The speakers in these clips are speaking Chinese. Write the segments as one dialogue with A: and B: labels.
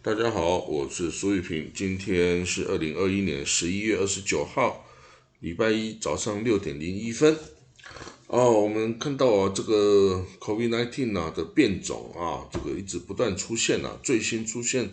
A: 大家好，我是苏玉平，今天是二零二一年十一月二十九号，礼拜一早上六点零一分。哦，我们看到啊，这个 COVID-19 啊的变种啊，这个一直不断出现啊，最新出现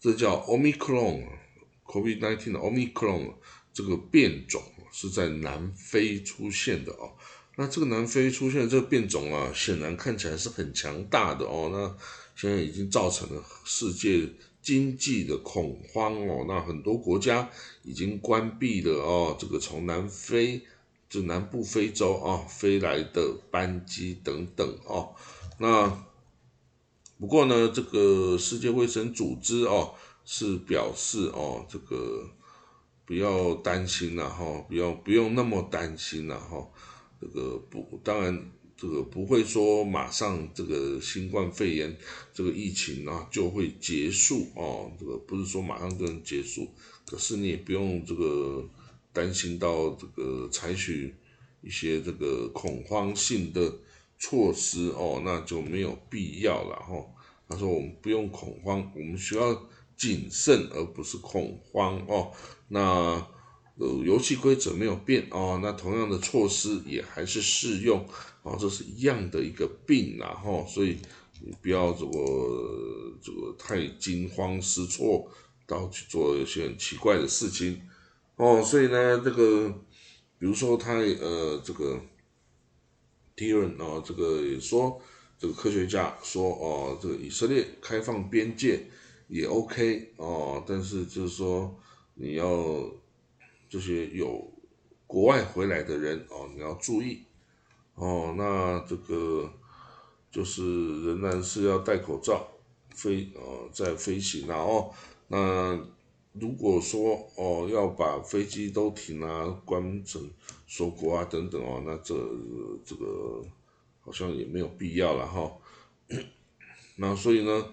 A: 这叫 Omicron，COVID-19 的 Omicron 这个变种是在南非出现的哦。那这个南非出现这个变种啊，显然看起来是很强大的哦。那现在已经造成了世界经济的恐慌哦。那很多国家已经关闭了哦，这个从南非就南部非洲啊飞来的班机等等哦。那不过呢，这个世界卫生组织哦是表示哦，这个不要担心了哈，不要不用那么担心了哈。这个不，当然这个不会说马上这个新冠肺炎这个疫情啊就会结束哦，这个不是说马上就能结束，可是你也不用这个担心到这个采取一些这个恐慌性的措施哦，那就没有必要了哈。他说我们不用恐慌，我们需要谨慎而不是恐慌哦。那。呃，游戏规则没有变哦，那同样的措施也还是适用哦，这是一样的一个病然后，所以你不要这个这个太惊慌失措，到去做一些很奇怪的事情哦，所以呢，这个比如说他呃这个 t r n 哦，这个也说这个科学家说哦，这个以色列开放边界也 OK 哦，但是就是说你要。这些有国外回来的人哦，你要注意哦。那这个就是仍然是要戴口罩飞哦，在飞行然后那如果说哦要把飞机都停啊、关成锁国啊等等哦，那这这个好像也没有必要了哈。那所以呢，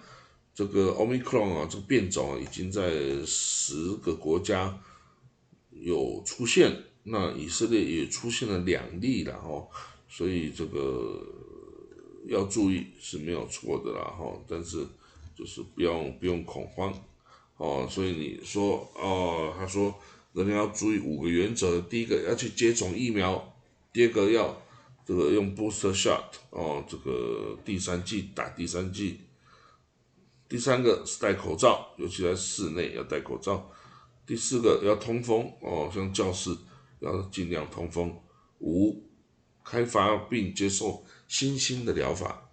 A: 这个 Omicron 啊，这个变种啊已经在十个国家。有出现，那以色列也出现了两例了哈，所以这个要注意是没有错的啦哈，但是就是不用不用恐慌哦，所以你说哦，他说人家要注意五个原则，第一个要去接种疫苗，第二个要这个用 booster shot 哦，这个第三剂打第三剂，第三个是戴口罩，尤其在室内要戴口罩。第四个要通风哦，像教室要尽量通风。五，开发并接受新兴的疗法。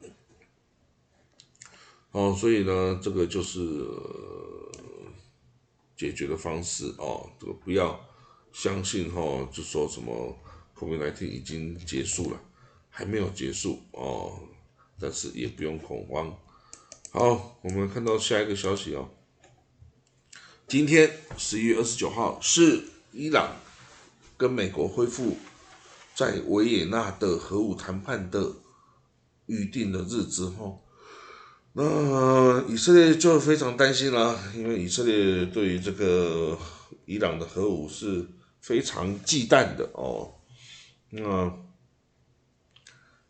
A: 哦，所以呢，这个就是解决的方式哦。这个不要相信哈，就说什么 COVID-19 已经结束了，还没有结束哦。但是也不用恐慌。好，我们看到下一个消息哦。今天十一月二十九号是伊朗跟美国恢复在维也纳的核武谈判的预定的日子哈，那以色列就非常担心了，因为以色列对于这个伊朗的核武是非常忌惮的哦，那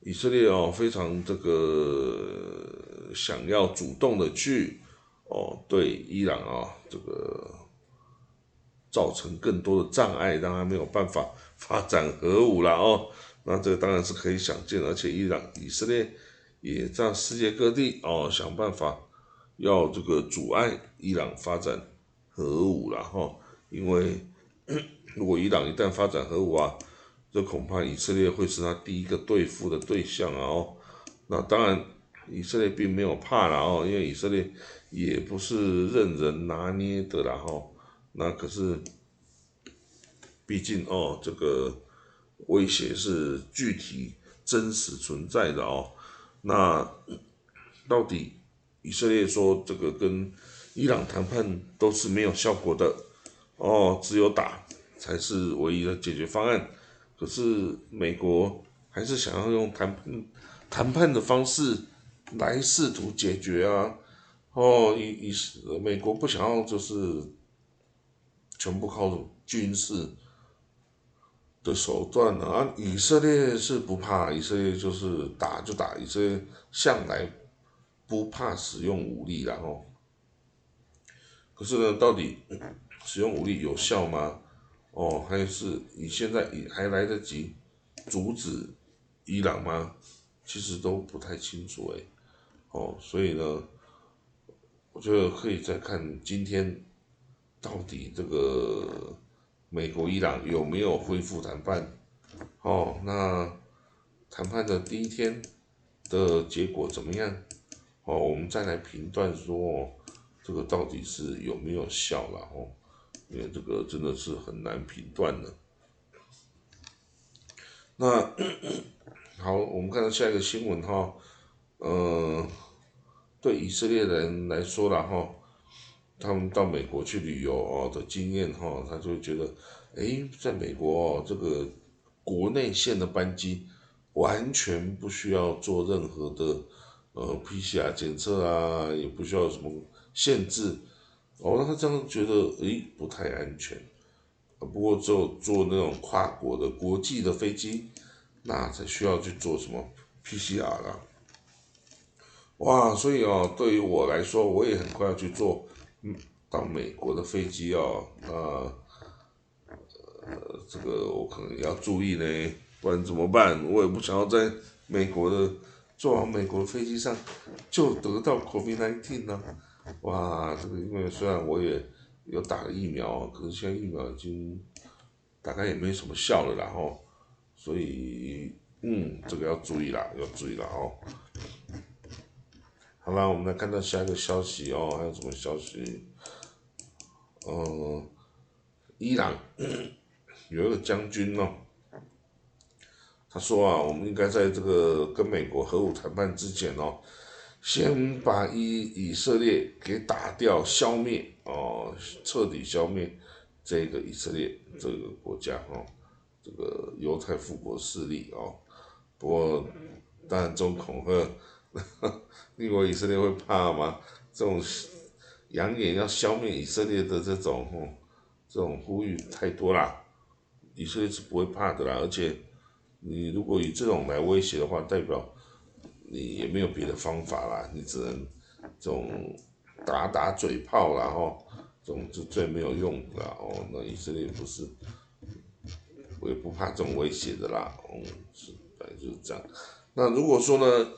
A: 以色列哦非常这个想要主动的去。哦，对伊朗啊，这个造成更多的障碍，让他没有办法发展核武了哦。那这个当然是可以想见，而且伊朗、以色列也在世界各地哦想办法要这个阻碍伊朗发展核武了哈。因为 如果伊朗一旦发展核武啊，这恐怕以色列会是他第一个对付的对象啊哦。那当然。以色列并没有怕了哦，因为以色列也不是任人拿捏的啦哈。那可是，毕竟哦，这个威胁是具体真实存在的哦。那到底以色列说这个跟伊朗谈判都是没有效果的哦，只有打才是唯一的解决方案。可是美国还是想要用谈判谈判的方式。来试图解决啊，哦，以以美国不想要就是全部靠军事的手段啊，以色列是不怕，以色列就是打就打，以色列向来不怕使用武力然后，可是呢，到底 使用武力有效吗？哦，还是你现在也还来得及阻止伊朗吗？其实都不太清楚哎。哦，所以呢，我觉得可以再看今天到底这个美国伊朗有没有恢复谈判。哦，那谈判的第一天的结果怎么样？哦，我们再来评断说，这个到底是有没有效了哦，因为这个真的是很难评断的。那 好，我们看到下一个新闻哈，呃，对以色列人来说了哈，他们到美国去旅游哦的经验哈，他就觉得，哎，在美国哦，这个国内线的班机完全不需要做任何的。呃，PCR 检测啊，也不需要什么限制，哦，那他这样觉得，诶，不太安全。不过只有坐那种跨国的国际的飞机，那才需要去做什么 PCR 啦。哇，所以哦，对于我来说，我也很快要去坐，到美国的飞机哦，那，呃，这个我可能要注意呢，不然怎么办？我也不想要在美国的。坐往美国的飞机上就得到 COVID-19 呢？哇，这个因为虽然我也有打了疫苗，可是现在疫苗已经大概也没什么效了然后，所以嗯，这个要注意啦，要注意了哦。好了，我们来看到下一个消息哦，还有什么消息？嗯，伊朗 有一个将军哦。他说啊，我们应该在这个跟美国核武谈判之前哦，先把以以色列给打掉、消灭哦，彻底消灭这个以色列这个国家哦，这个犹太复国势力哦。不过，当然这种恐吓，你以为以色列会怕吗？这种扬言要消灭以色列的这种哦，这种呼吁太多啦，以色列是不会怕的啦，而且。你如果以这种来威胁的话，代表你也没有别的方法啦，你只能这种打打嘴炮啦，吼，这种是最没有用的哦。那以色列不是，我也不怕这种威胁的啦，嗯，是，反正就是这样。那如果说呢，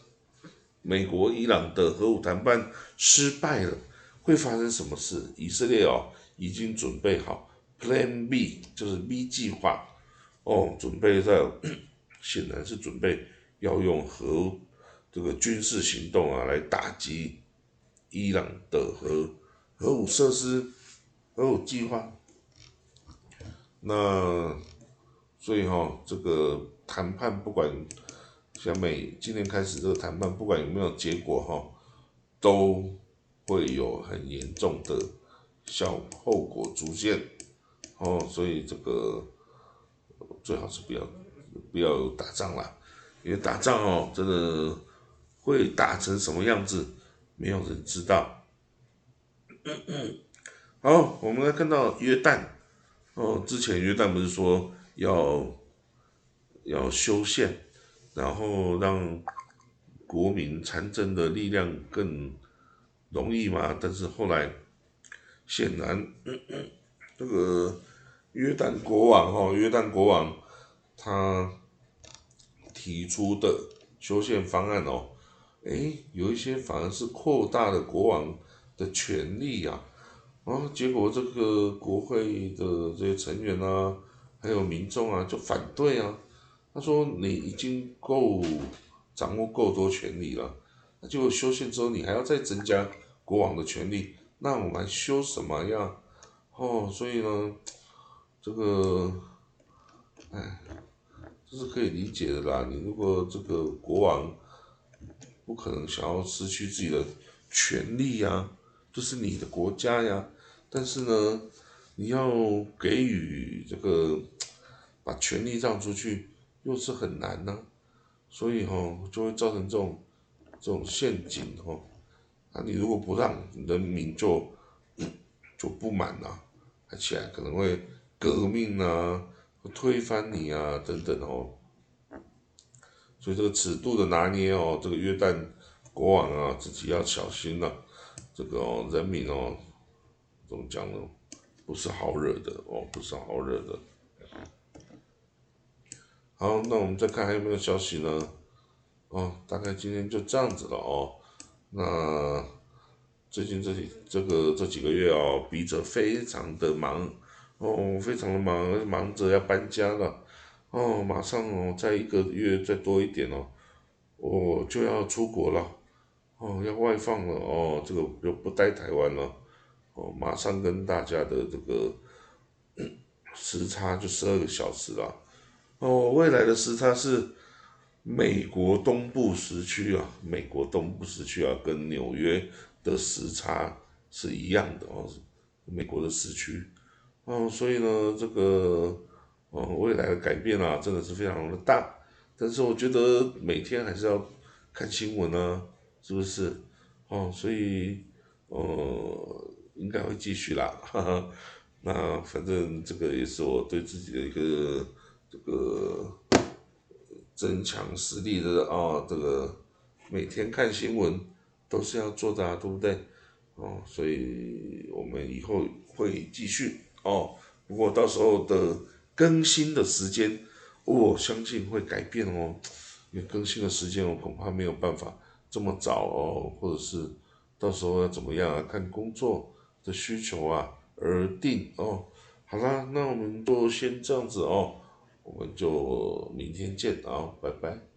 A: 美国、伊朗的核武谈判失败了，会发生什么事？以色列哦，已经准备好 Plan B，就是 B 计划，哦，准备在。显然是准备要用核这个军事行动啊来打击伊朗的核核武设施、核武计划。那所以哈，这个谈判不管小美今天开始这个谈判，不管有没有结果哈，都会有很严重的效后果出现哦。所以这个最好是不要。不要打仗了，因为打仗哦，真的会打成什么样子，没有人知道。好，我们来看到约旦哦，之前约旦不是说要要修宪，然后让国民参政的力量更容易嘛？但是后来显然这个约旦国王哦，约旦国王。他提出的修宪方案哦，哎，有一些反而是扩大了国王的权利呀，啊，结果这个国会的这些成员啊，还有民众啊，就反对啊。他说你已经够掌握够多权利了，那就修宪之后你还要再增加国王的权利，那我们修什么呀？哦，所以呢，这个，哎。这是可以理解的啦。你如果这个国王不可能想要失去自己的权利呀，这是你的国家呀。但是呢，你要给予这个把权力让出去，又是很难呢。所以哈，就会造成这种这种陷阱哈。那你如果不让人民就 就不满了，而且可能会革命啊。推翻你啊，等等哦，所以这个尺度的拿捏哦，这个约旦国王啊，自己要小心了。这个哦，人民哦，怎么讲呢？不是好惹的哦，不是好惹的。好，那我们再看还有没有消息呢？哦，大概今天就这样子了哦。那最近这几这个这几个月哦，笔者非常的忙哦，非常的忙，忙着要搬家了哦，马上哦，再一个月再多一点哦，我就要出国了哦，要外放了哦，这个就不待台湾了哦，马上跟大家的这个 时差就十二个小时了哦，未来的时差是。美国东部时区啊，美国东部时区啊，跟纽约的时差是一样的哦，美国的时区哦，所以呢，这个哦，未来的改变啊，真的是非常的大。但是我觉得每天还是要看新闻啊，是不是？哦，所以呃，应该会继续啦，哈哈。那反正这个也是我对自己的一个这个。增强实力的啊，这个每天看新闻都是要做的啊，对不对？哦，所以我们以后会继续哦。不过到时候的更新的时间，我相信会改变哦。因为更新的时间我恐怕没有办法这么早哦，或者是到时候要怎么样啊？看工作的需求啊而定哦。好啦，那我们就先这样子哦。我们就明天见啊，拜拜。